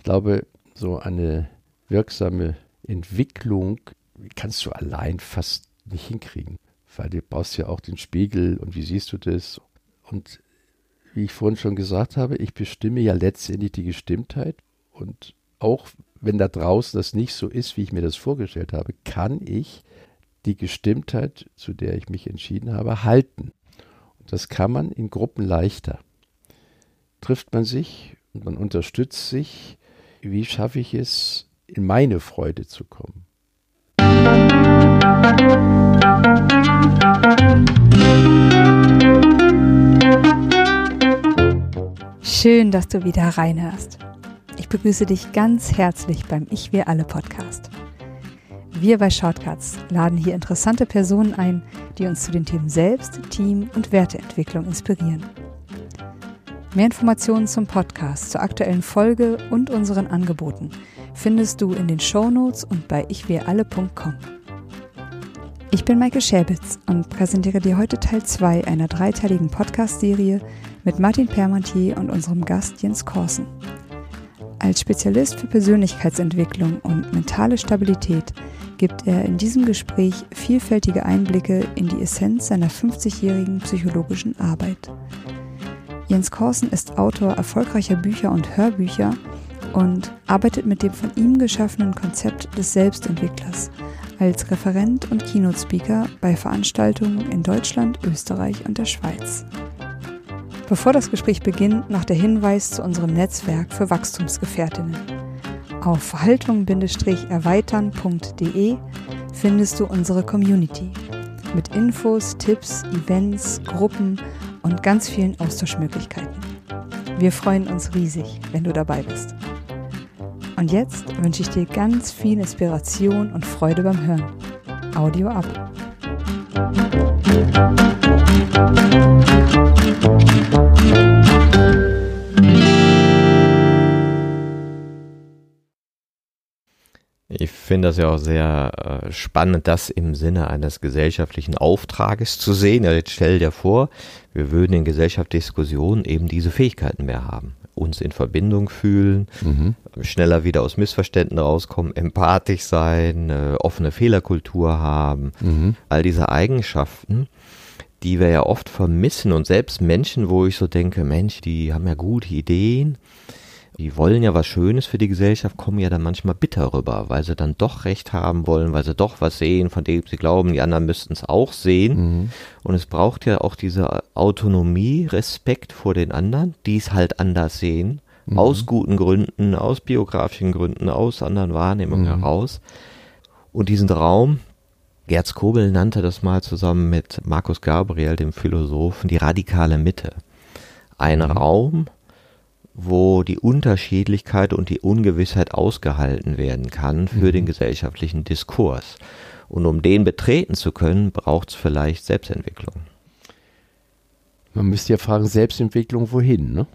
Ich glaube, so eine wirksame Entwicklung kannst du allein fast nicht hinkriegen, weil du brauchst ja auch den Spiegel und wie siehst du das? Und wie ich vorhin schon gesagt habe, ich bestimme ja letztendlich die Gestimmtheit und auch wenn da draußen das nicht so ist, wie ich mir das vorgestellt habe, kann ich die Gestimmtheit, zu der ich mich entschieden habe, halten. Und das kann man in Gruppen leichter. Trifft man sich und man unterstützt sich, wie schaffe ich es, in meine Freude zu kommen? Schön, dass du wieder reinhörst. Ich begrüße dich ganz herzlich beim Ich Wir Alle Podcast. Wir bei Shortcuts laden hier interessante Personen ein, die uns zu den Themen Selbst, Team und Werteentwicklung inspirieren. Mehr Informationen zum Podcast, zur aktuellen Folge und unseren Angeboten findest du in den Shownotes und bei ichwiralle.com. Ich bin Maike Schäbitz und präsentiere dir heute Teil 2 einer dreiteiligen Podcast-Serie mit Martin Permantier und unserem Gast Jens Korsen. Als Spezialist für Persönlichkeitsentwicklung und mentale Stabilität gibt er in diesem Gespräch vielfältige Einblicke in die Essenz seiner 50-jährigen psychologischen Arbeit. Jens Korsen ist Autor erfolgreicher Bücher und Hörbücher und arbeitet mit dem von ihm geschaffenen Konzept des Selbstentwicklers als Referent und Keynote-Speaker bei Veranstaltungen in Deutschland, Österreich und der Schweiz. Bevor das Gespräch beginnt, noch der Hinweis zu unserem Netzwerk für Wachstumsgefährtinnen. Auf verhaltung-erweitern.de findest du unsere Community mit Infos, Tipps, Events, Gruppen und ganz vielen Austauschmöglichkeiten. Wir freuen uns riesig, wenn du dabei bist. Und jetzt wünsche ich dir ganz viel Inspiration und Freude beim Hören. Audio ab. Ich finde das ja auch sehr äh, spannend, das im Sinne eines gesellschaftlichen Auftrages zu sehen. Ja, jetzt stell dir vor, wir würden in Gesellschaftsdiskussionen eben diese Fähigkeiten mehr haben. Uns in Verbindung fühlen, mhm. schneller wieder aus Missverständnissen rauskommen, empathisch sein, äh, offene Fehlerkultur haben. Mhm. All diese Eigenschaften, die wir ja oft vermissen und selbst Menschen, wo ich so denke, Mensch, die haben ja gute Ideen, die wollen ja was Schönes für die Gesellschaft, kommen ja dann manchmal bitter rüber, weil sie dann doch Recht haben wollen, weil sie doch was sehen, von dem sie glauben, die anderen müssten es auch sehen. Mhm. Und es braucht ja auch diese Autonomie, Respekt vor den anderen, die es halt anders sehen, mhm. aus guten Gründen, aus biografischen Gründen, aus anderen Wahrnehmungen mhm. heraus. Und diesen Raum, Gerz Kobel nannte das mal zusammen mit Markus Gabriel, dem Philosophen, die radikale Mitte. Ein mhm. Raum, wo die Unterschiedlichkeit und die Ungewissheit ausgehalten werden kann für mhm. den gesellschaftlichen Diskurs. Und um den betreten zu können, braucht es vielleicht Selbstentwicklung. Man müsste ja fragen, Selbstentwicklung wohin? Ne?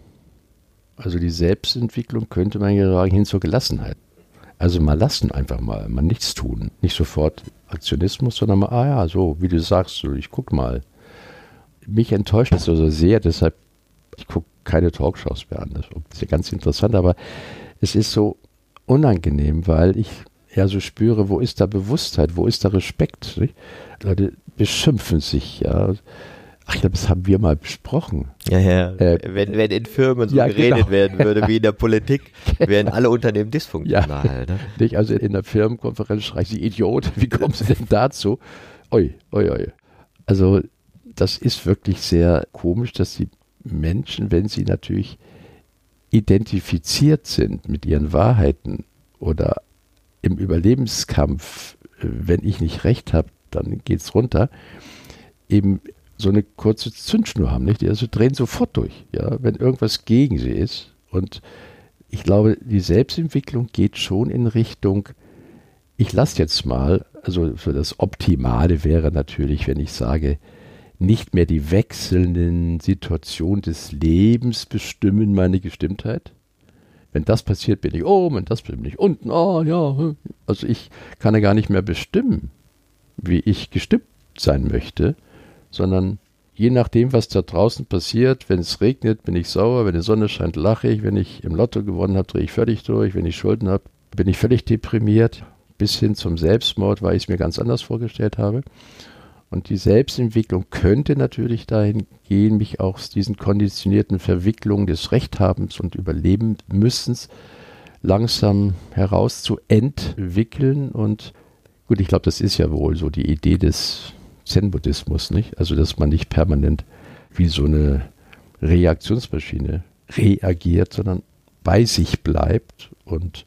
Also die Selbstentwicklung könnte man ja sagen hin zur Gelassenheit. Also mal lassen einfach mal, mal nichts tun. Nicht sofort Aktionismus, sondern mal, ah ja, so, wie du sagst, so, ich guck mal. Mich enttäuscht das also sehr, deshalb, ich gucke keine Talkshows mehr an. Das ist ja ganz interessant, aber es ist so unangenehm, weil ich ja so spüre, wo ist da Bewusstheit, wo ist da Respekt? Nicht? Leute beschimpfen sich, ja. Ach, glaube, das haben wir mal besprochen. Ja, ja. Äh, wenn, wenn in Firmen so ja, geredet genau. werden würde wie in der Politik, wären alle Unternehmen dysfunktional. Ja. Ne? Nicht? Also in der Firmenkonferenz schreien sie Idiot. Wie kommen sie denn dazu? Oi, oi, oi. Also das ist wirklich sehr komisch, dass die Menschen, wenn sie natürlich identifiziert sind mit ihren Wahrheiten oder im Überlebenskampf, äh, wenn ich nicht recht habe, dann geht es runter, eben so eine kurze Zündschnur haben, nicht? Die also drehen sofort durch, ja, wenn irgendwas gegen sie ist. Und ich glaube, die Selbstentwicklung geht schon in Richtung, ich lasse jetzt mal, also so das Optimale wäre natürlich, wenn ich sage, nicht mehr die wechselnden Situationen des Lebens bestimmen meine Gestimmtheit. Wenn das passiert, bin ich oben, wenn das bin ich unten. Oh ja, also ich kann ja gar nicht mehr bestimmen, wie ich gestimmt sein möchte, sondern je nachdem, was da draußen passiert, wenn es regnet, bin ich sauer, wenn die Sonne scheint, lache ich, wenn ich im Lotto gewonnen habe, drehe ich völlig durch, wenn ich Schulden habe, bin ich völlig deprimiert, bis hin zum Selbstmord, weil ich es mir ganz anders vorgestellt habe. Und die Selbstentwicklung könnte natürlich dahin gehen, mich aus diesen konditionierten Verwicklungen des Rechthabens und Überlebensmüssens langsam herauszuentwickeln. Und gut, ich glaube, das ist ja wohl so die Idee des Zen-Buddhismus, nicht? Also, dass man nicht permanent wie so eine Reaktionsmaschine reagiert, sondern bei sich bleibt. Und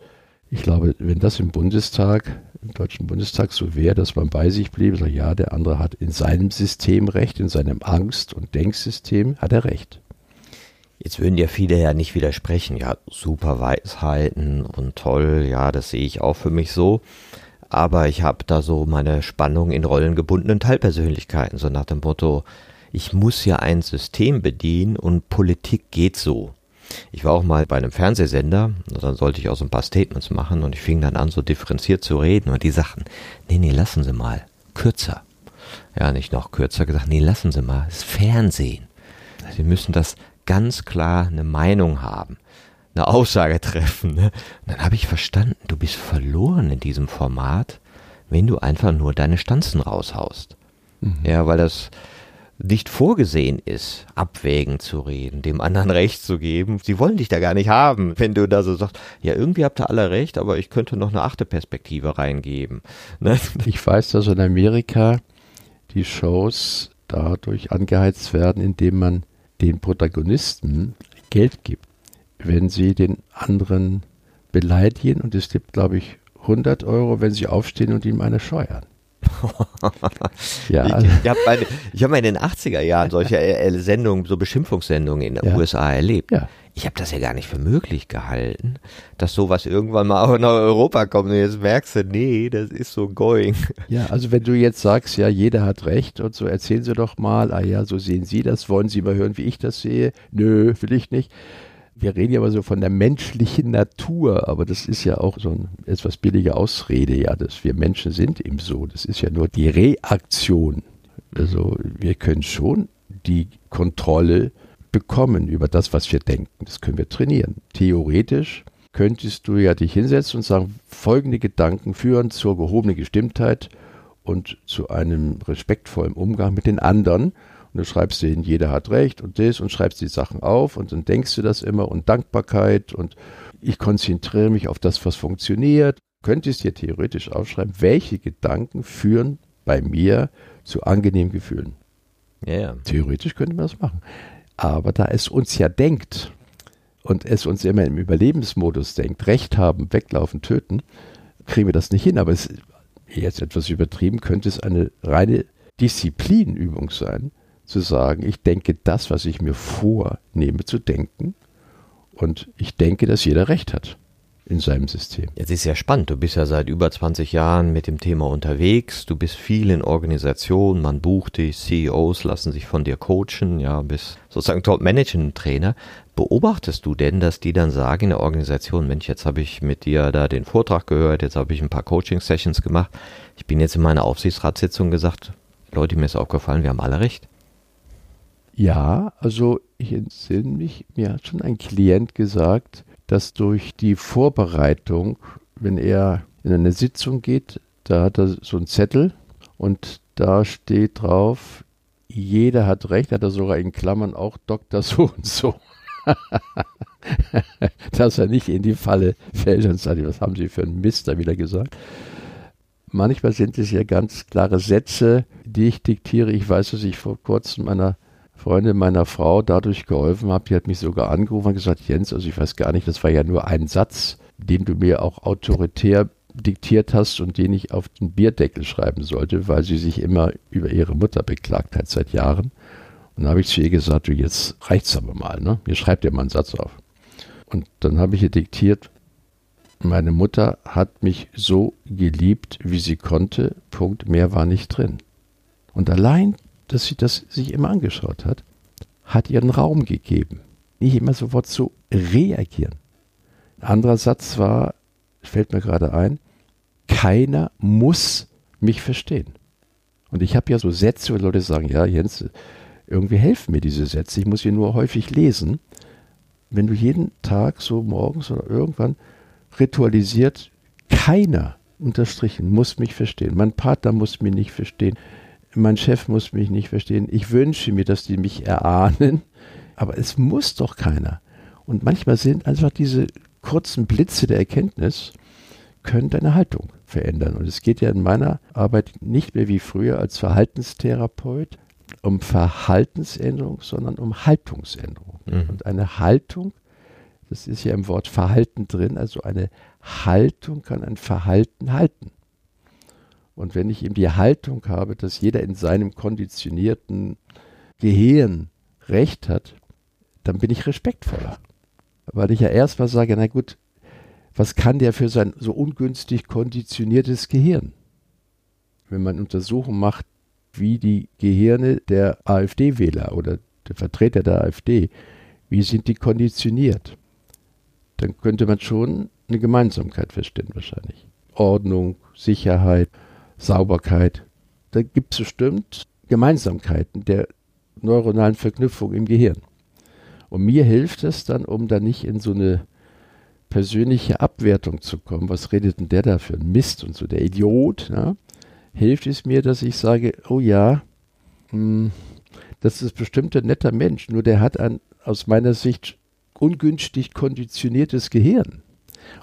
ich glaube, wenn das im Bundestag, im Deutschen Bundestag so wäre, dass man bei sich blieb, so ja, der andere hat in seinem System recht, in seinem Angst- und Denksystem hat er recht. Jetzt würden ja viele ja nicht widersprechen, ja, super Weisheiten und toll, ja, das sehe ich auch für mich so aber ich habe da so meine Spannung in rollengebundenen Teilpersönlichkeiten, so nach dem Motto, ich muss ja ein System bedienen und Politik geht so. Ich war auch mal bei einem Fernsehsender, dann sollte ich auch so ein paar Statements machen und ich fing dann an, so differenziert zu reden und die sagten, nee, nee, lassen Sie mal, kürzer. Ja, nicht noch kürzer gesagt, nee, lassen Sie mal, das ist Fernsehen. Sie müssen das ganz klar eine Meinung haben eine Aussage treffen. Ne? Und dann habe ich verstanden, du bist verloren in diesem Format, wenn du einfach nur deine Stanzen raushaust. Mhm. Ja, weil das nicht vorgesehen ist, abwägen zu reden, dem anderen Recht zu geben. Sie wollen dich da gar nicht haben, wenn du da so sagst, ja, irgendwie habt ihr alle recht, aber ich könnte noch eine achte Perspektive reingeben. Ne? Ich weiß, dass in Amerika die Shows dadurch angeheizt werden, indem man den Protagonisten Geld gibt wenn sie den anderen beleidigen und es gibt, glaube ich, 100 Euro, wenn sie aufstehen und ihm eine scheuern. ja. Ich, ich habe hab mal in den 80er Jahren solche äh, Sendungen, so Beschimpfungssendungen in den ja. USA erlebt. Ja. Ich habe das ja gar nicht für möglich gehalten, dass sowas irgendwann mal auch nach Europa kommt. Und jetzt merkst du, nee, das ist so going. Ja, also wenn du jetzt sagst, ja, jeder hat recht und so, erzählen Sie doch mal, ah ja, so sehen Sie das, wollen Sie mal hören, wie ich das sehe? Nö, will ich nicht wir reden ja aber so von der menschlichen Natur, aber das ist ja auch so eine etwas billige Ausrede, ja, dass wir Menschen sind eben so. Das ist ja nur die Reaktion. Also wir können schon die Kontrolle bekommen über das, was wir denken. Das können wir trainieren. Theoretisch könntest du ja dich hinsetzen und sagen, folgende Gedanken führen zur gehobenen Gestimmtheit und zu einem respektvollen Umgang mit den anderen. Und du schreibst denen, jeder hat recht und das und schreibst die Sachen auf und dann denkst du das immer und Dankbarkeit und ich konzentriere mich auf das, was funktioniert. Könntest dir theoretisch aufschreiben, welche Gedanken führen bei mir zu angenehmen Gefühlen. Ja, ja. Theoretisch könnte man das machen. Aber da es uns ja denkt und es uns immer im Überlebensmodus denkt, Recht haben, weglaufen, töten, kriegen wir das nicht hin. Aber es, jetzt etwas übertrieben, könnte es eine reine Disziplinübung sein, zu sagen, ich denke das, was ich mir vornehme zu denken und ich denke, dass jeder recht hat in seinem System. Jetzt ist ja spannend. Du bist ja seit über 20 Jahren mit dem Thema unterwegs. Du bist viel in Organisationen. Man bucht dich. CEOs lassen sich von dir coachen. Ja, bist sozusagen Top-Management-Trainer. Beobachtest du denn, dass die dann sagen in der Organisation, Mensch, jetzt habe ich mit dir da den Vortrag gehört, jetzt habe ich ein paar Coaching-Sessions gemacht. Ich bin jetzt in meiner Aufsichtsratssitzung gesagt, Leute, mir ist aufgefallen, wir haben alle recht. Ja, also ich entsinne mich, mir hat schon ein Klient gesagt, dass durch die Vorbereitung, wenn er in eine Sitzung geht, da hat er so einen Zettel und da steht drauf, jeder hat recht, hat er sogar in Klammern auch Doktor so und so. dass er nicht in die Falle fällt und sagt, was haben Sie für einen Mist da wieder gesagt. Manchmal sind es ja ganz klare Sätze, die ich diktiere. Ich weiß, dass ich vor kurzem meiner Freundin meiner Frau dadurch geholfen habe. Die hat mich sogar angerufen und gesagt, Jens, also ich weiß gar nicht, das war ja nur ein Satz, den du mir auch autoritär diktiert hast und den ich auf den Bierdeckel schreiben sollte, weil sie sich immer über ihre Mutter beklagt hat seit Jahren. Und dann habe ich zu ihr gesagt, du, jetzt reicht's aber mal, ne? Ihr schreibt dir mal einen Satz auf. Und dann habe ich ihr diktiert, meine Mutter hat mich so geliebt, wie sie konnte, Punkt, mehr war nicht drin. Und allein dass sie das sich immer angeschaut hat, hat ihren Raum gegeben. Nicht immer sofort zu reagieren. Ein anderer Satz war, fällt mir gerade ein, keiner muss mich verstehen. Und ich habe ja so Sätze, wo Leute sagen, ja, Jens, Irgendwie helfen mir diese Sätze. Ich muss sie nur häufig lesen. Wenn du jeden Tag so morgens oder irgendwann ritualisiert, keiner unterstrichen muss mich verstehen. Mein Partner muss mich nicht verstehen. Mein Chef muss mich nicht verstehen. Ich wünsche mir, dass die mich erahnen. Aber es muss doch keiner. Und manchmal sind einfach diese kurzen Blitze der Erkenntnis, können deine Haltung verändern. Und es geht ja in meiner Arbeit nicht mehr wie früher als Verhaltenstherapeut um Verhaltensänderung, sondern um Haltungsänderung. Mhm. Und eine Haltung, das ist ja im Wort Verhalten drin, also eine Haltung kann ein Verhalten halten. Und wenn ich eben die Haltung habe, dass jeder in seinem konditionierten Gehirn Recht hat, dann bin ich respektvoller. Weil ich ja erst mal sage, na gut, was kann der für sein so ungünstig konditioniertes Gehirn? Wenn man Untersuchungen macht, wie die Gehirne der AfD-Wähler oder der Vertreter der AfD, wie sind die konditioniert? Dann könnte man schon eine Gemeinsamkeit feststellen wahrscheinlich. Ordnung, Sicherheit, Sauberkeit. Da gibt es bestimmt Gemeinsamkeiten der neuronalen Verknüpfung im Gehirn. Und mir hilft es dann, um da nicht in so eine persönliche Abwertung zu kommen. Was redet denn der da für ein Mist und so, der Idiot? Ja? Hilft es mir, dass ich sage, oh ja, hm, das ist bestimmt ein netter Mensch, nur der hat ein aus meiner Sicht ungünstig konditioniertes Gehirn.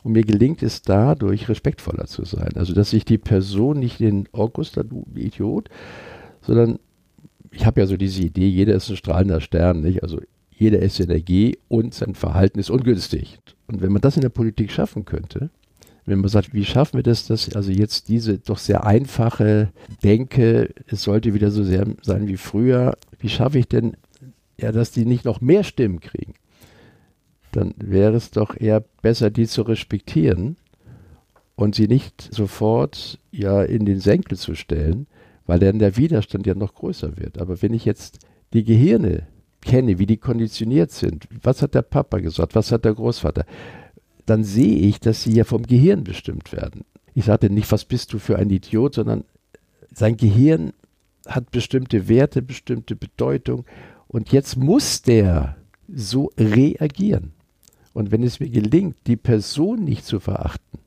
Und mir gelingt es dadurch, respektvoller zu sein. Also, dass ich die Person nicht den August, du Idiot, sondern ich habe ja so diese Idee, jeder ist ein strahlender Stern, nicht? Also jeder ist Energie und sein Verhalten ist ungünstig. Und wenn man das in der Politik schaffen könnte, wenn man sagt, wie schaffen wir das, dass also jetzt diese doch sehr einfache Denke, es sollte wieder so sehr sein wie früher, wie schaffe ich denn, ja, dass die nicht noch mehr Stimmen kriegen? Dann wäre es doch eher besser, die zu respektieren und sie nicht sofort ja in den Senkel zu stellen, weil dann der Widerstand ja noch größer wird. Aber wenn ich jetzt die Gehirne kenne, wie die konditioniert sind, was hat der Papa gesagt, was hat der Großvater, dann sehe ich, dass sie ja vom Gehirn bestimmt werden. Ich sagte nicht, was bist du für ein Idiot, sondern sein Gehirn hat bestimmte Werte, bestimmte Bedeutung und jetzt muss der so reagieren. Und wenn es mir gelingt, die Person nicht zu verachten,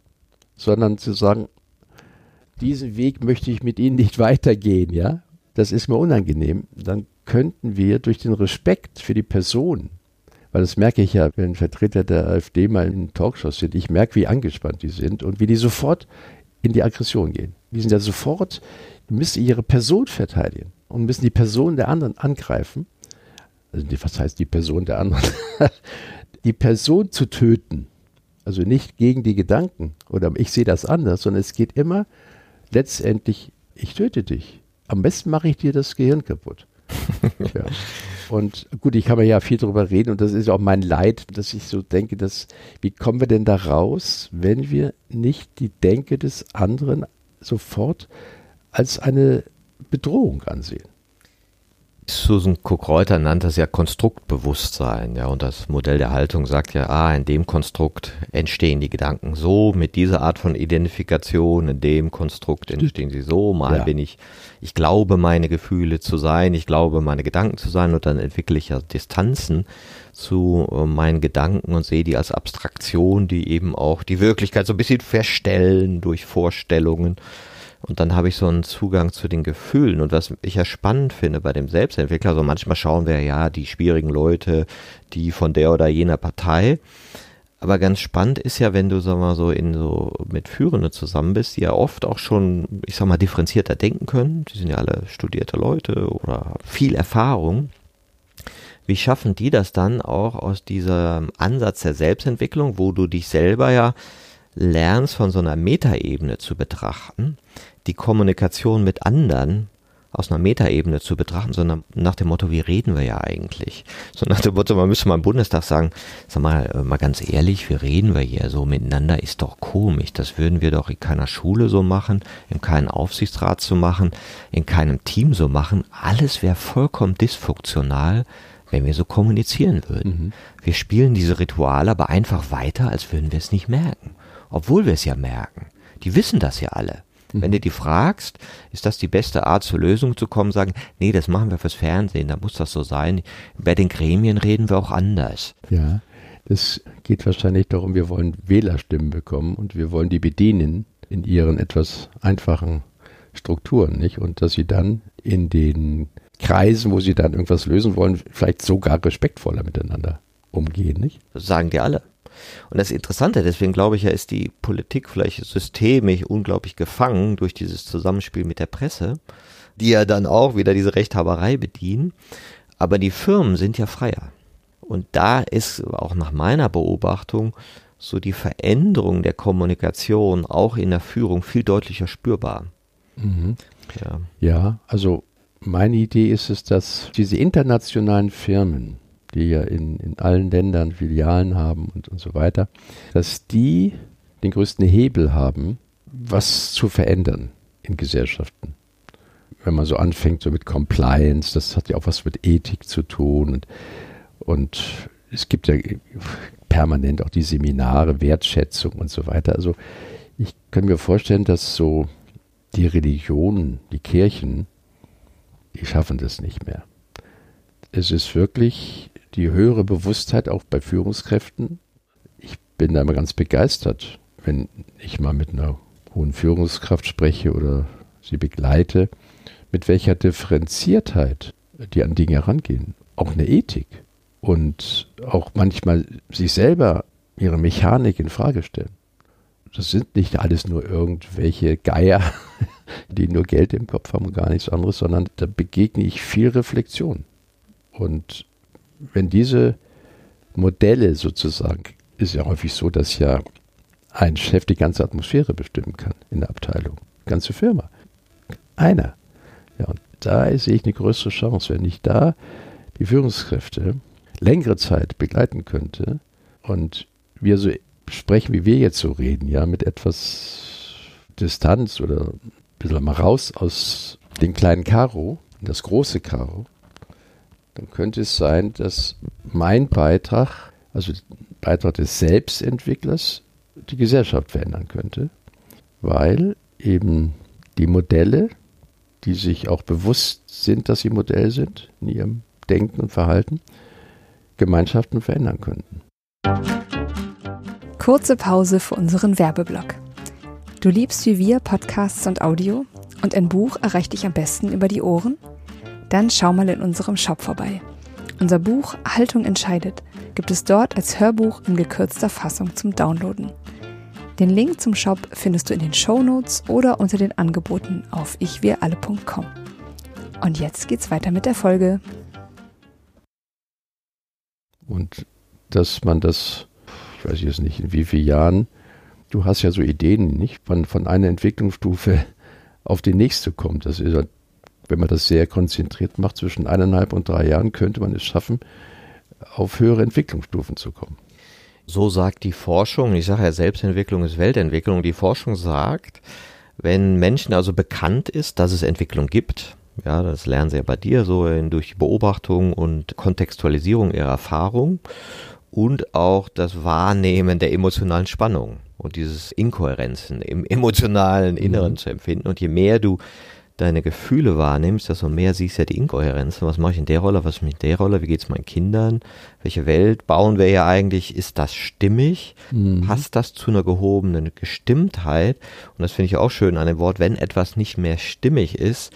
sondern zu sagen, diesen Weg möchte ich mit Ihnen nicht weitergehen, ja, das ist mir unangenehm, dann könnten wir durch den Respekt für die Person, weil das merke ich ja, wenn Vertreter der AfD mal in Talkshows sind, ich merke, wie angespannt die sind und wie die sofort in die Aggression gehen. Die sind ja sofort, müssen ihre Person verteidigen und müssen die Person der anderen angreifen. Also was heißt die Person der anderen? die Person zu töten. Also nicht gegen die Gedanken oder ich sehe das anders, sondern es geht immer letztendlich, ich töte dich. Am besten mache ich dir das Gehirn kaputt. ja. Und gut, ich kann mir ja viel darüber reden und das ist auch mein Leid, dass ich so denke, dass, wie kommen wir denn da raus, wenn wir nicht die Denke des anderen sofort als eine Bedrohung ansehen? Susan Cook-Reuter nannte es ja Konstruktbewusstsein, ja, und das Modell der Haltung sagt ja, ah, in dem Konstrukt entstehen die Gedanken so, mit dieser Art von Identifikation, in dem Konstrukt entstehen sie so, mal ja. bin ich, ich glaube meine Gefühle zu sein, ich glaube meine Gedanken zu sein und dann entwickle ich ja Distanzen zu äh, meinen Gedanken und sehe die als Abstraktion, die eben auch die Wirklichkeit so ein bisschen verstellen durch Vorstellungen und dann habe ich so einen Zugang zu den Gefühlen. Und was ich ja spannend finde bei dem Selbstentwickler, so manchmal schauen wir ja die schwierigen Leute, die von der oder jener Partei. Aber ganz spannend ist ja, wenn du, sag mal, so in so mit Führenden zusammen bist, die ja oft auch schon, ich sag mal, differenzierter denken können. Die sind ja alle studierte Leute oder viel Erfahrung. Wie schaffen die das dann auch aus diesem Ansatz der Selbstentwicklung, wo du dich selber ja lernst, von so einer Metaebene zu betrachten, die Kommunikation mit anderen aus einer Metaebene zu betrachten, sondern nach dem Motto, wie reden wir ja eigentlich? So nach dem Motto, man müsste mal im Bundestag sagen, sag mal, äh, mal ganz ehrlich, wie reden wir hier so miteinander? Ist doch komisch. Das würden wir doch in keiner Schule so machen, in keinem Aufsichtsrat so machen, in keinem Team so machen. Alles wäre vollkommen dysfunktional, wenn wir so kommunizieren würden. Mhm. Wir spielen diese Rituale aber einfach weiter, als würden wir es nicht merken obwohl wir es ja merken. Die wissen das ja alle. Mhm. Wenn du die fragst, ist das die beste Art zur Lösung zu kommen, sagen, nee, das machen wir fürs Fernsehen, da muss das so sein. Bei den Gremien reden wir auch anders. Ja, es geht wahrscheinlich darum, wir wollen Wählerstimmen bekommen und wir wollen die bedienen in ihren etwas einfachen Strukturen, nicht? Und dass sie dann in den Kreisen, wo sie dann irgendwas lösen wollen, vielleicht sogar respektvoller miteinander umgehen, nicht? Das sagen die alle. Und das Interessante, deswegen glaube ich ja, ist die Politik vielleicht systemisch unglaublich gefangen durch dieses Zusammenspiel mit der Presse, die ja dann auch wieder diese Rechthaberei bedienen. Aber die Firmen sind ja freier. Und da ist auch nach meiner Beobachtung so die Veränderung der Kommunikation auch in der Führung viel deutlicher spürbar. Mhm. Ja. ja, also meine Idee ist es, dass diese internationalen Firmen, die ja in, in allen Ländern Filialen haben und, und so weiter, dass die den größten Hebel haben, was zu verändern in Gesellschaften. Wenn man so anfängt, so mit Compliance, das hat ja auch was mit Ethik zu tun und, und es gibt ja permanent auch die Seminare, Wertschätzung und so weiter. Also ich kann mir vorstellen, dass so die Religionen, die Kirchen, die schaffen das nicht mehr. Es ist wirklich die höhere Bewusstheit auch bei Führungskräften. Ich bin da immer ganz begeistert, wenn ich mal mit einer hohen Führungskraft spreche oder sie begleite, mit welcher Differenziertheit die an Dinge herangehen. Auch eine Ethik und auch manchmal sich selber ihre Mechanik in Frage stellen. Das sind nicht alles nur irgendwelche Geier, die nur Geld im Kopf haben und gar nichts anderes, sondern da begegne ich viel Reflexion. Und wenn diese Modelle sozusagen, ist ja häufig so, dass ja ein Chef die ganze Atmosphäre bestimmen kann in der Abteilung, ganze Firma. Einer. Ja, und da sehe ich eine größere Chance, wenn ich da die Führungskräfte längere Zeit begleiten könnte und wir so sprechen, wie wir jetzt so reden, ja, mit etwas Distanz oder ein bisschen mal raus aus dem kleinen Karo das große Karo, dann könnte es sein, dass mein Beitrag, also Beitrag des Selbstentwicklers, die Gesellschaft verändern könnte, weil eben die Modelle, die sich auch bewusst sind, dass sie Modell sind in ihrem Denken und Verhalten, Gemeinschaften verändern könnten. Kurze Pause für unseren Werbeblock. Du liebst wie wir Podcasts und Audio und ein Buch erreicht dich am besten über die Ohren? Dann schau mal in unserem Shop vorbei. Unser Buch Haltung entscheidet gibt es dort als Hörbuch in gekürzter Fassung zum Downloaden. Den Link zum Shop findest du in den Show Notes oder unter den Angeboten auf ichwiralle.com. Und jetzt geht's weiter mit der Folge. Und dass man das, ich weiß jetzt nicht in wie vielen Jahren, du hast ja so Ideen, nicht? Von, von einer Entwicklungsstufe auf die nächste kommt. Das ist, wenn man das sehr konzentriert macht, zwischen eineinhalb und drei Jahren könnte man es schaffen, auf höhere Entwicklungsstufen zu kommen. So sagt die Forschung, ich sage ja, Selbstentwicklung ist Weltentwicklung. Die Forschung sagt, wenn Menschen also bekannt ist, dass es Entwicklung gibt, ja, das lernen sie ja bei dir so in, durch Beobachtung und Kontextualisierung ihrer Erfahrung und auch das Wahrnehmen der emotionalen Spannung und dieses Inkohärenzen im emotionalen Inneren mhm. zu empfinden. Und je mehr du deine Gefühle wahrnimmst, desto mehr siehst du ja die Inkohärenzen. Was mache ich in der Rolle, was mache ich in der Rolle, wie geht es meinen Kindern, welche Welt bauen wir ja eigentlich, ist das stimmig, mhm. passt das zu einer gehobenen Gestimmtheit? Und das finde ich auch schön an dem Wort, wenn etwas nicht mehr stimmig ist,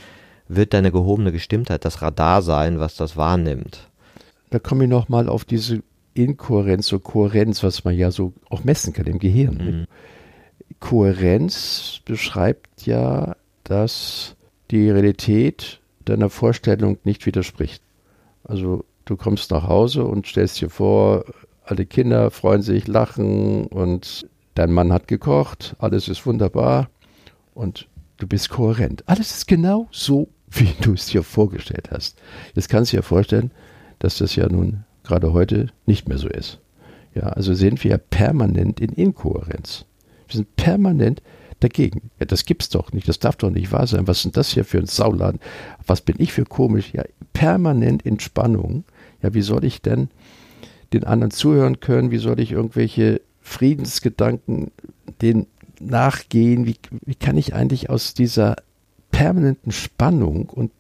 wird deine gehobene Gestimmtheit das Radar sein, was das wahrnimmt. Da komme ich nochmal auf diese Inkohärenz oder Kohärenz, was man ja so auch messen kann im Gehirn. Mhm. Kohärenz beschreibt ja, dass die Realität deiner Vorstellung nicht widerspricht. Also du kommst nach Hause und stellst dir vor, alle Kinder freuen sich, lachen und dein Mann hat gekocht, alles ist wunderbar und du bist kohärent. Alles ist genau so, wie du es dir vorgestellt hast. Jetzt kannst du dir vorstellen, dass das ja nun gerade heute nicht mehr so ist. Ja, also sind wir permanent in Inkohärenz. Wir sind permanent dagegen. Ja, das gibt's doch nicht, das darf doch nicht wahr sein. Was ist denn das hier für ein Sauladen? Was bin ich für komisch? Ja, permanent in Spannung. Ja, wie soll ich denn den anderen zuhören können? Wie soll ich irgendwelche Friedensgedanken denen nachgehen, wie, wie kann ich eigentlich aus dieser permanenten Spannung und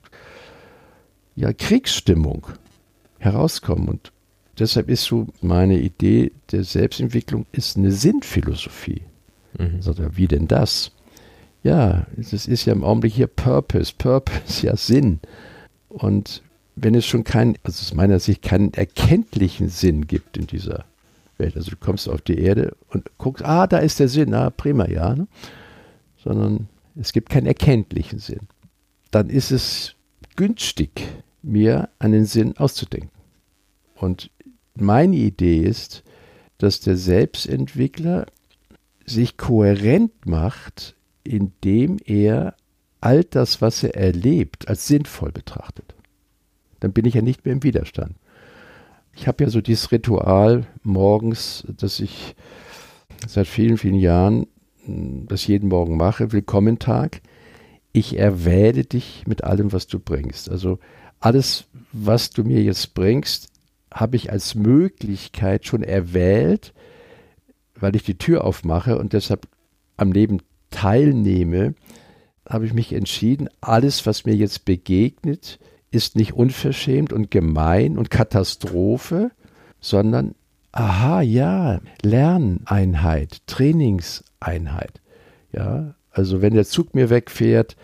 ja, Kriegsstimmung herauskommen. Und deshalb ist so meine Idee der Selbstentwicklung ist eine Sinnphilosophie. Mhm. Also, wie denn das? Ja, es ist ja im Augenblick hier Purpose, Purpose, ja Sinn. Und wenn es schon keinen, also aus meiner Sicht keinen erkenntlichen Sinn gibt in dieser Welt, also du kommst auf die Erde und guckst, ah, da ist der Sinn, ah, prima, ja, ne? sondern es gibt keinen erkenntlichen Sinn, dann ist es günstig, mir einen Sinn auszudenken. Und meine Idee ist, dass der Selbstentwickler sich kohärent macht, indem er all das, was er erlebt, als sinnvoll betrachtet. Dann bin ich ja nicht mehr im Widerstand. Ich habe ja so dieses Ritual morgens, dass ich seit vielen, vielen Jahren hm, das jeden Morgen mache, Willkommen Tag. Ich erwähle dich mit allem, was du bringst. Also alles, was du mir jetzt bringst, habe ich als Möglichkeit schon erwählt, weil ich die Tür aufmache und deshalb am Leben teilnehme, habe ich mich entschieden, alles, was mir jetzt begegnet, ist nicht unverschämt und gemein und Katastrophe, sondern, aha, ja, Lerneinheit, Trainingseinheit. Ja, also wenn der Zug mir wegfährt,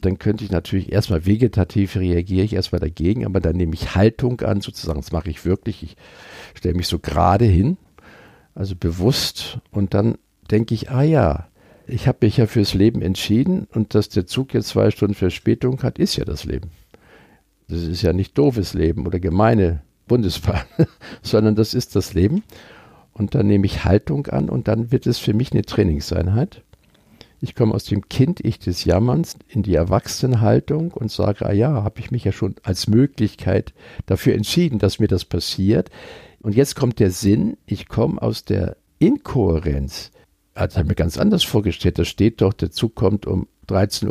dann könnte ich natürlich erstmal vegetativ reagiere ich erstmal dagegen, aber dann nehme ich Haltung an, sozusagen, das mache ich wirklich. Ich stelle mich so gerade hin, also bewusst, und dann denke ich, ah ja, ich habe mich ja fürs Leben entschieden und dass der Zug jetzt zwei Stunden Verspätung hat, ist ja das Leben. Das ist ja nicht doofes Leben oder gemeine Bundesbahn, sondern das ist das Leben. Und dann nehme ich Haltung an und dann wird es für mich eine Trainingseinheit. Ich komme aus dem Kind-Ich des Jammerns in die Erwachsenenhaltung und sage, ah ja, habe ich mich ja schon als Möglichkeit dafür entschieden, dass mir das passiert. Und jetzt kommt der Sinn, ich komme aus der Inkohärenz. Also, habe mir ganz anders vorgestellt. Da steht doch, der Zug kommt um 13.14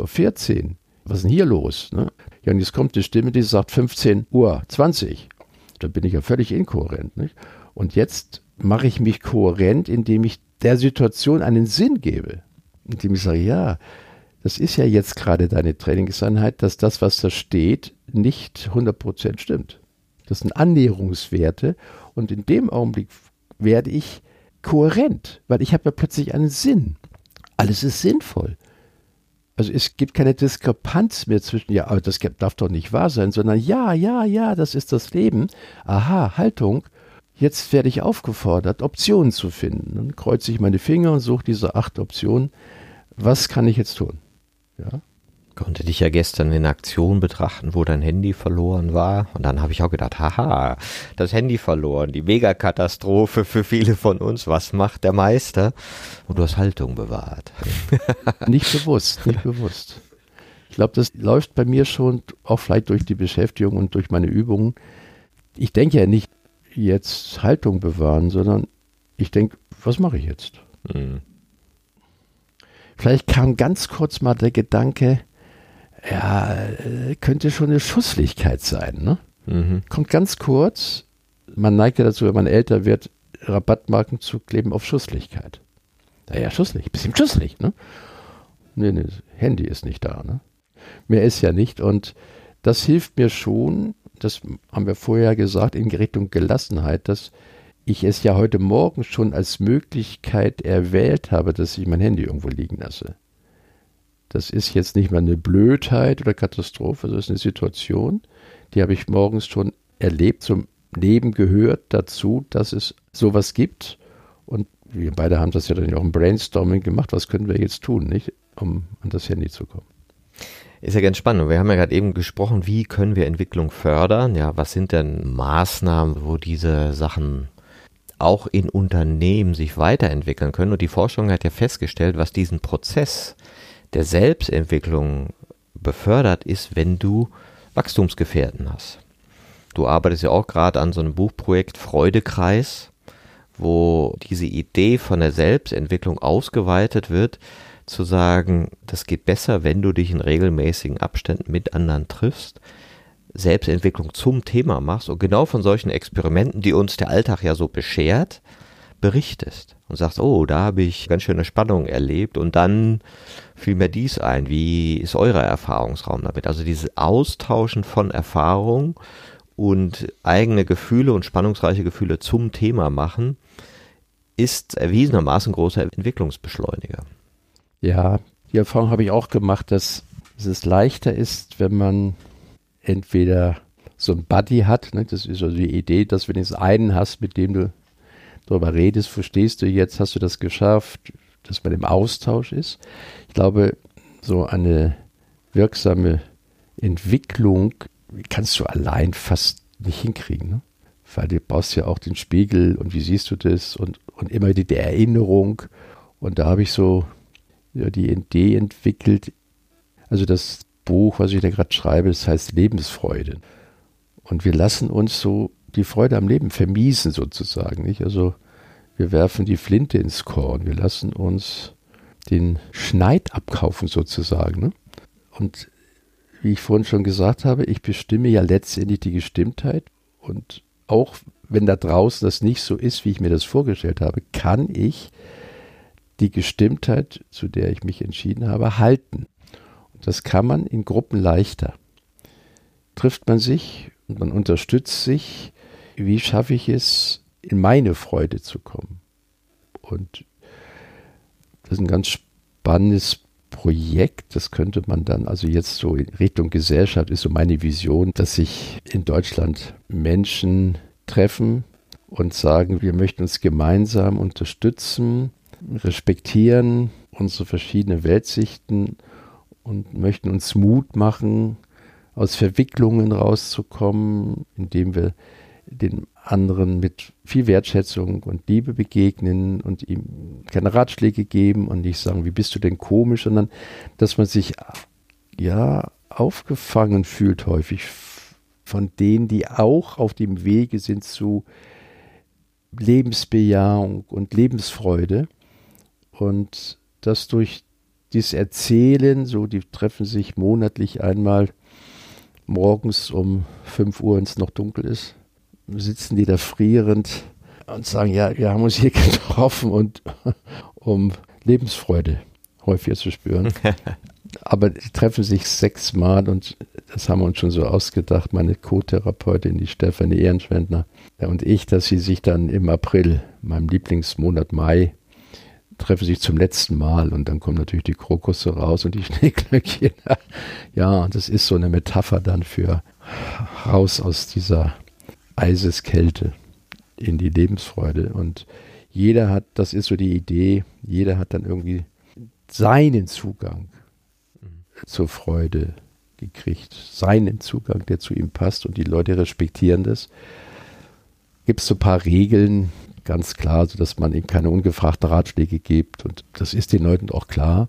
Uhr. Was ist denn hier los? Ne? Ja, und jetzt kommt die Stimme, die sagt 15 Uhr 20. Da bin ich ja völlig inkohärent. Nicht? Und jetzt mache ich mich kohärent, indem ich der Situation einen Sinn gebe indem ich sage, ja, das ist ja jetzt gerade deine Trainingseinheit, dass das, was da steht, nicht 100% stimmt. Das sind Annäherungswerte und in dem Augenblick werde ich kohärent, weil ich habe ja plötzlich einen Sinn. Alles ist sinnvoll. Also es gibt keine Diskrepanz mehr zwischen, ja, aber das darf doch nicht wahr sein, sondern ja, ja, ja, das ist das Leben. Aha, Haltung. Jetzt werde ich aufgefordert, Optionen zu finden. Dann kreuze ich meine Finger und suche diese acht Optionen. Was kann ich jetzt tun? Ja. Konnte dich ja gestern in Aktion betrachten, wo dein Handy verloren war. Und dann habe ich auch gedacht, haha, das Handy verloren, die Megakatastrophe für viele von uns. Was macht der Meister? Und du hast Haltung bewahrt. nicht bewusst, nicht bewusst. Ich glaube, das läuft bei mir schon auch vielleicht durch die Beschäftigung und durch meine Übungen. Ich denke ja nicht, jetzt Haltung bewahren, sondern ich denke, was mache ich jetzt? Mhm. Vielleicht kam ganz kurz mal der Gedanke, ja, könnte schon eine Schusslichkeit sein. Ne? Mhm. Kommt ganz kurz, man neigt ja dazu, wenn man älter wird, Rabattmarken zu kleben auf Schusslichkeit. Naja, schusslich, bisschen schusslich, ne? Nee, nee, Handy ist nicht da, ne? Mehr ist ja nicht und das hilft mir schon, das haben wir vorher gesagt, in Richtung Gelassenheit, dass ich es ja heute Morgen schon als Möglichkeit erwählt habe, dass ich mein Handy irgendwo liegen lasse. Das ist jetzt nicht mal eine Blödheit oder Katastrophe, das ist eine Situation, die habe ich morgens schon erlebt. Zum Leben gehört dazu, dass es sowas gibt. Und wir beide haben das ja dann auch im Brainstorming gemacht. Was können wir jetzt tun, nicht, um an das Handy zu kommen? Ist ja ganz spannend. Wir haben ja gerade eben gesprochen, wie können wir Entwicklung fördern? Ja, was sind denn Maßnahmen, wo diese Sachen auch in Unternehmen sich weiterentwickeln können? Und die Forschung hat ja festgestellt, was diesen Prozess der Selbstentwicklung befördert, ist, wenn du Wachstumsgefährten hast. Du arbeitest ja auch gerade an so einem Buchprojekt Freudekreis, wo diese Idee von der Selbstentwicklung ausgeweitet wird zu sagen, das geht besser, wenn du dich in regelmäßigen Abständen mit anderen triffst, Selbstentwicklung zum Thema machst und genau von solchen Experimenten, die uns der Alltag ja so beschert, berichtest und sagst, oh, da habe ich ganz schöne Spannung erlebt und dann fiel mir dies ein. Wie ist euer Erfahrungsraum damit? Also dieses Austauschen von Erfahrung und eigene Gefühle und spannungsreiche Gefühle zum Thema machen, ist erwiesenermaßen großer Entwicklungsbeschleuniger. Ja, die Erfahrung habe ich auch gemacht, dass es leichter ist, wenn man entweder so ein Buddy hat, ne? das ist also die Idee, dass wenn du einen hast, mit dem du darüber redest, verstehst du jetzt, hast du das geschafft, dass man im Austausch ist. Ich glaube, so eine wirksame Entwicklung kannst du allein fast nicht hinkriegen. Ne? Weil du brauchst ja auch den Spiegel und wie siehst du das und, und immer die, die Erinnerung. Und da habe ich so ja, die Idee entwickelt, also das Buch, was ich da gerade schreibe, das heißt Lebensfreude. Und wir lassen uns so die Freude am Leben vermiesen sozusagen, nicht? Also wir werfen die Flinte ins Korn, wir lassen uns den Schneid abkaufen sozusagen. Ne? Und wie ich vorhin schon gesagt habe, ich bestimme ja letztendlich die Gestimmtheit und auch wenn da draußen das nicht so ist, wie ich mir das vorgestellt habe, kann ich die Gestimmtheit, zu der ich mich entschieden habe, halten. Und das kann man in Gruppen leichter. Trifft man sich und man unterstützt sich, wie schaffe ich es, in meine Freude zu kommen? Und das ist ein ganz spannendes Projekt, das könnte man dann, also jetzt so in Richtung Gesellschaft ist so meine Vision, dass sich in Deutschland Menschen treffen und sagen, wir möchten uns gemeinsam unterstützen, respektieren unsere verschiedenen Weltsichten und möchten uns Mut machen, aus Verwicklungen rauszukommen, indem wir den anderen mit viel Wertschätzung und Liebe begegnen und ihm keine Ratschläge geben und nicht sagen, wie bist du denn komisch, sondern dass man sich ja aufgefangen fühlt häufig von denen, die auch auf dem Wege sind zu Lebensbejahung und Lebensfreude. Und das durch dieses Erzählen, so die treffen sich monatlich einmal morgens um 5 Uhr, wenn es noch dunkel ist, sitzen die da frierend und sagen, ja, wir haben uns hier getroffen und um Lebensfreude häufiger zu spüren. Aber die treffen sich sechsmal und das haben wir uns schon so ausgedacht, meine Co-Therapeutin, die Stefanie Ehrenschwendner und ich, dass sie sich dann im April, meinem Lieblingsmonat Mai, treffen sich zum letzten Mal und dann kommen natürlich die Krokusse raus und die Schneeglöckchen. Ja, das ist so eine Metapher dann für raus aus dieser Eiseskälte in die Lebensfreude. Und jeder hat, das ist so die Idee, jeder hat dann irgendwie seinen Zugang zur Freude gekriegt, seinen Zugang, der zu ihm passt und die Leute respektieren das. Gibt es so ein paar Regeln, ganz klar, sodass man ihm keine ungefragten Ratschläge gibt und das ist den Leuten auch klar.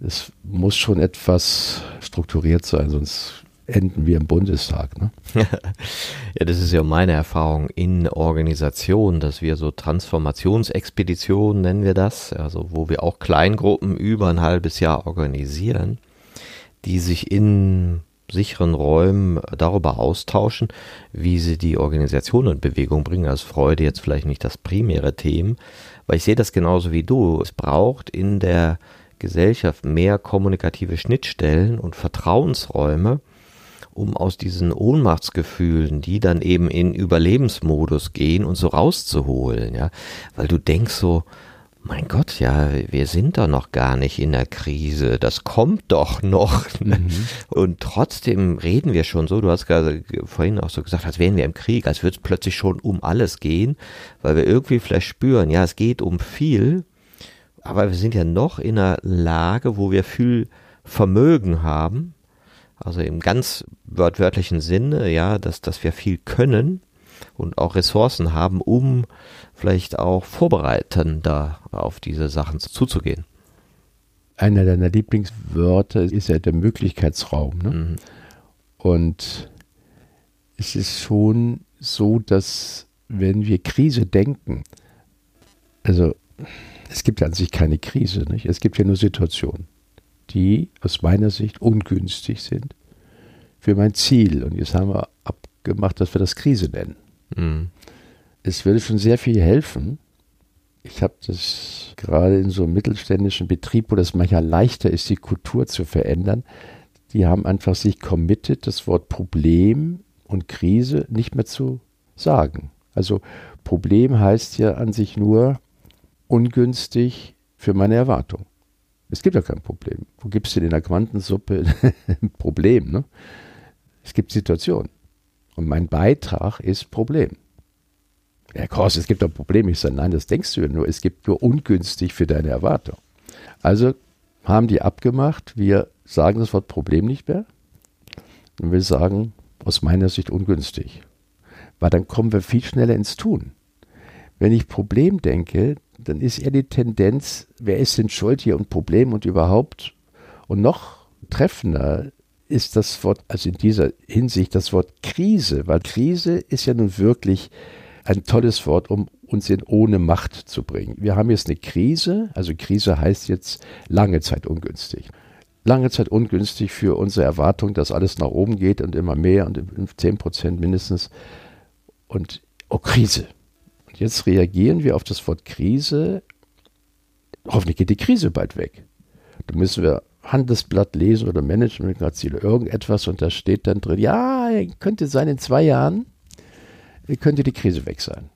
Es muss schon etwas strukturiert sein, sonst enden wir im Bundestag. Ne? ja, das ist ja meine Erfahrung in Organisationen, dass wir so Transformationsexpeditionen nennen wir das, also wo wir auch Kleingruppen über ein halbes Jahr organisieren, die sich in sicheren Räumen darüber austauschen, wie sie die Organisation in Bewegung bringen. Als Freude jetzt vielleicht nicht das primäre Thema, weil ich sehe das genauso wie du. Es braucht in der Gesellschaft mehr kommunikative Schnittstellen und Vertrauensräume, um aus diesen Ohnmachtsgefühlen, die dann eben in Überlebensmodus gehen und so rauszuholen, ja, weil du denkst so, mein Gott, ja, wir sind doch noch gar nicht in der Krise, das kommt doch noch. Mhm. Und trotzdem reden wir schon so, du hast gerade vorhin auch so gesagt, als wären wir im Krieg, als würde es plötzlich schon um alles gehen, weil wir irgendwie vielleicht spüren, ja, es geht um viel, aber wir sind ja noch in einer Lage, wo wir viel Vermögen haben, also im ganz wörtlichen Sinne, ja, dass, dass wir viel können und auch Ressourcen haben, um vielleicht auch vorbereitender auf diese Sachen zuzugehen. Einer deiner Lieblingswörter ist ja der Möglichkeitsraum. Ne? Mhm. Und es ist schon so, dass wenn wir Krise denken, also es gibt ja an sich keine Krise, nicht? es gibt ja nur Situationen die aus meiner Sicht ungünstig sind für mein Ziel. Und jetzt haben wir abgemacht, dass wir das Krise nennen. Mhm. Es würde schon sehr viel helfen, Ich habe das gerade in so einem mittelständischen Betrieb, wo das manchmal leichter ist, die Kultur zu verändern. Die haben einfach sich committed, das Wort Problem und Krise nicht mehr zu sagen. Also Problem heißt ja an sich nur ungünstig für meine Erwartung. Es gibt ja kein Problem. Wo gibt es denn in der Quantensuppe ein Problem? Ne? Es gibt Situationen. Und mein Beitrag ist Problem. Ja, Kors, es gibt doch Probleme. Ich sage, nein, das denkst du ja nur. Es gibt nur ungünstig für deine Erwartung. Also haben die abgemacht, wir sagen das Wort Problem nicht mehr. Und wir sagen, aus meiner Sicht ungünstig. Weil dann kommen wir viel schneller ins Tun. Wenn ich Problem denke, dann ist eher die Tendenz, wer ist denn schuld hier und Problem und überhaupt. Und noch treffender ist das Wort, also in dieser Hinsicht das Wort Krise, weil Krise ist ja nun wirklich ein tolles Wort, um uns in ohne Macht zu bringen. Wir haben jetzt eine Krise, also Krise heißt jetzt lange Zeit ungünstig. Lange Zeit ungünstig für unsere Erwartung, dass alles nach oben geht und immer mehr und 10 Prozent mindestens. Und oh, Krise. Jetzt reagieren wir auf das Wort Krise. Hoffentlich geht die Krise bald weg. Da müssen wir Handelsblatt lesen oder Managementmagazin oder irgendetwas und da steht dann drin, ja, könnte sein in zwei Jahren könnte die Krise weg sein.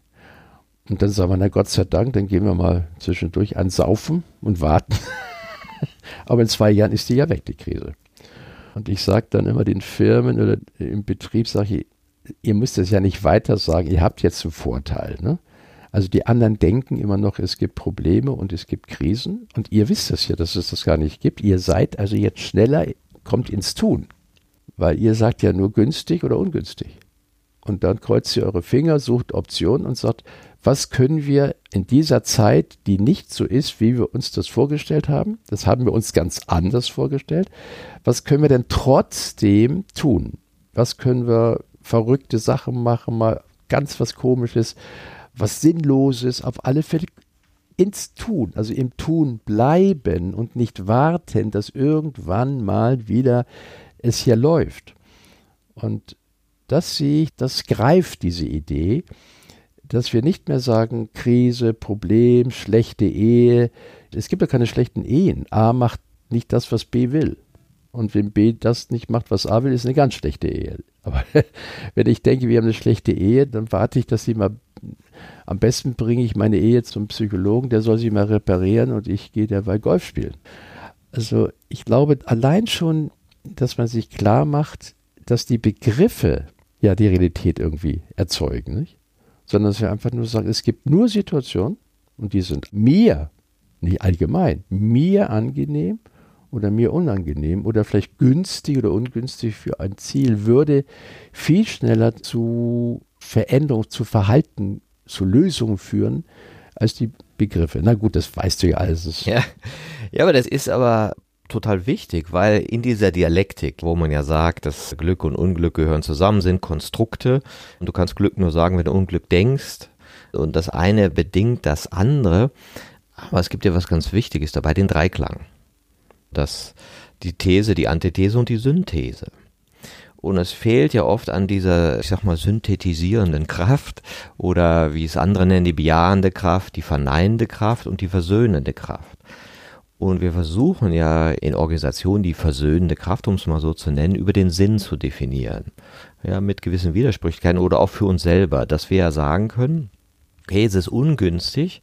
Und dann sagen wir, na Gott sei Dank, dann gehen wir mal zwischendurch ansaufen und warten. Aber in zwei Jahren ist die ja weg, die Krise. Und ich sage dann immer den Firmen oder im Betrieb, sage ich, ihr müsst es ja nicht weiter sagen, ihr habt jetzt einen Vorteil. Ne? Also die anderen denken immer noch, es gibt Probleme und es gibt Krisen. Und ihr wisst es ja, dass es das gar nicht gibt. Ihr seid also jetzt schneller, kommt ins Tun. Weil ihr sagt ja nur günstig oder ungünstig. Und dann kreuzt ihr eure Finger, sucht Optionen und sagt, was können wir in dieser Zeit, die nicht so ist, wie wir uns das vorgestellt haben, das haben wir uns ganz anders vorgestellt, was können wir denn trotzdem tun? Was können wir verrückte Sachen machen, mal ganz was Komisches, was Sinnloses, auf alle Fälle ins Tun, also im Tun bleiben und nicht warten, dass irgendwann mal wieder es hier läuft. Und das sehe ich, das greift diese Idee, dass wir nicht mehr sagen, Krise, Problem, schlechte Ehe. Es gibt ja keine schlechten Ehen. A macht nicht das, was B will. Und wenn B das nicht macht, was A will, ist eine ganz schlechte Ehe. Aber wenn ich denke, wir haben eine schlechte Ehe, dann warte ich, dass sie mal. Am besten bringe ich meine Ehe zum Psychologen, der soll sie mal reparieren und ich gehe dabei Golf spielen. Also ich glaube allein schon, dass man sich klar macht, dass die Begriffe ja die Realität irgendwie erzeugen, nicht? sondern dass wir einfach nur sagen, es gibt nur Situationen und die sind mir, nicht allgemein, mir angenehm oder mir unangenehm oder vielleicht günstig oder ungünstig für ein Ziel, würde viel schneller zu Veränderung, zu Verhalten, zu Lösungen führen, als die Begriffe. Na gut, das weißt du ja alles. Ja, ja aber das ist aber total wichtig, weil in dieser Dialektik, wo man ja sagt, dass Glück und Unglück gehören zusammen, sind Konstrukte und du kannst Glück nur sagen, wenn du Unglück denkst und das eine bedingt das andere, aber es gibt ja was ganz Wichtiges dabei, den Dreiklang. Das, die These, die Antithese und die Synthese. Und es fehlt ja oft an dieser, ich sag mal, synthetisierenden Kraft oder wie es andere nennen, die bejahende Kraft, die verneinende Kraft und die versöhnende Kraft. Und wir versuchen ja in Organisationen die versöhnende Kraft, um es mal so zu nennen, über den Sinn zu definieren. Ja, mit gewissen Widersprüchlichkeiten oder auch für uns selber, dass wir ja sagen können, okay, es ist ungünstig,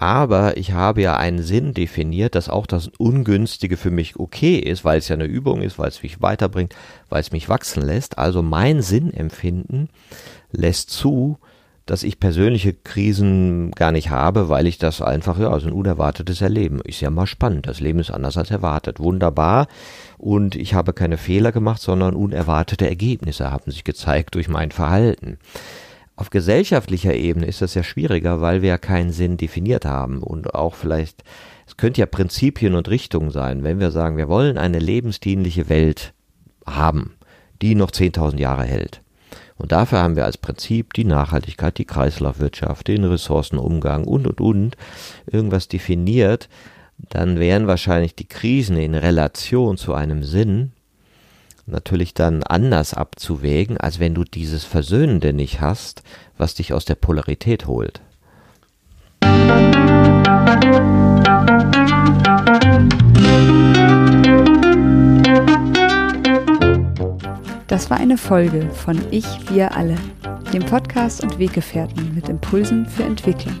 aber ich habe ja einen Sinn definiert, dass auch das Ungünstige für mich okay ist, weil es ja eine Übung ist, weil es mich weiterbringt, weil es mich wachsen lässt. Also mein Sinnempfinden lässt zu, dass ich persönliche Krisen gar nicht habe, weil ich das einfach, ja, also ein unerwartetes Erleben. Ist ja mal spannend. Das Leben ist anders als erwartet. Wunderbar. Und ich habe keine Fehler gemacht, sondern unerwartete Ergebnisse haben sich gezeigt durch mein Verhalten. Auf gesellschaftlicher Ebene ist das ja schwieriger, weil wir ja keinen Sinn definiert haben und auch vielleicht, es könnte ja Prinzipien und Richtungen sein, wenn wir sagen, wir wollen eine lebensdienliche Welt haben, die noch 10.000 Jahre hält. Und dafür haben wir als Prinzip die Nachhaltigkeit, die Kreislaufwirtschaft, den Ressourcenumgang und, und, und irgendwas definiert, dann wären wahrscheinlich die Krisen in Relation zu einem Sinn natürlich dann anders abzuwägen, als wenn du dieses Versöhnende nicht hast, was dich aus der Polarität holt. Das war eine Folge von Ich, wir alle, dem Podcast und Weggefährten mit Impulsen für Entwicklung.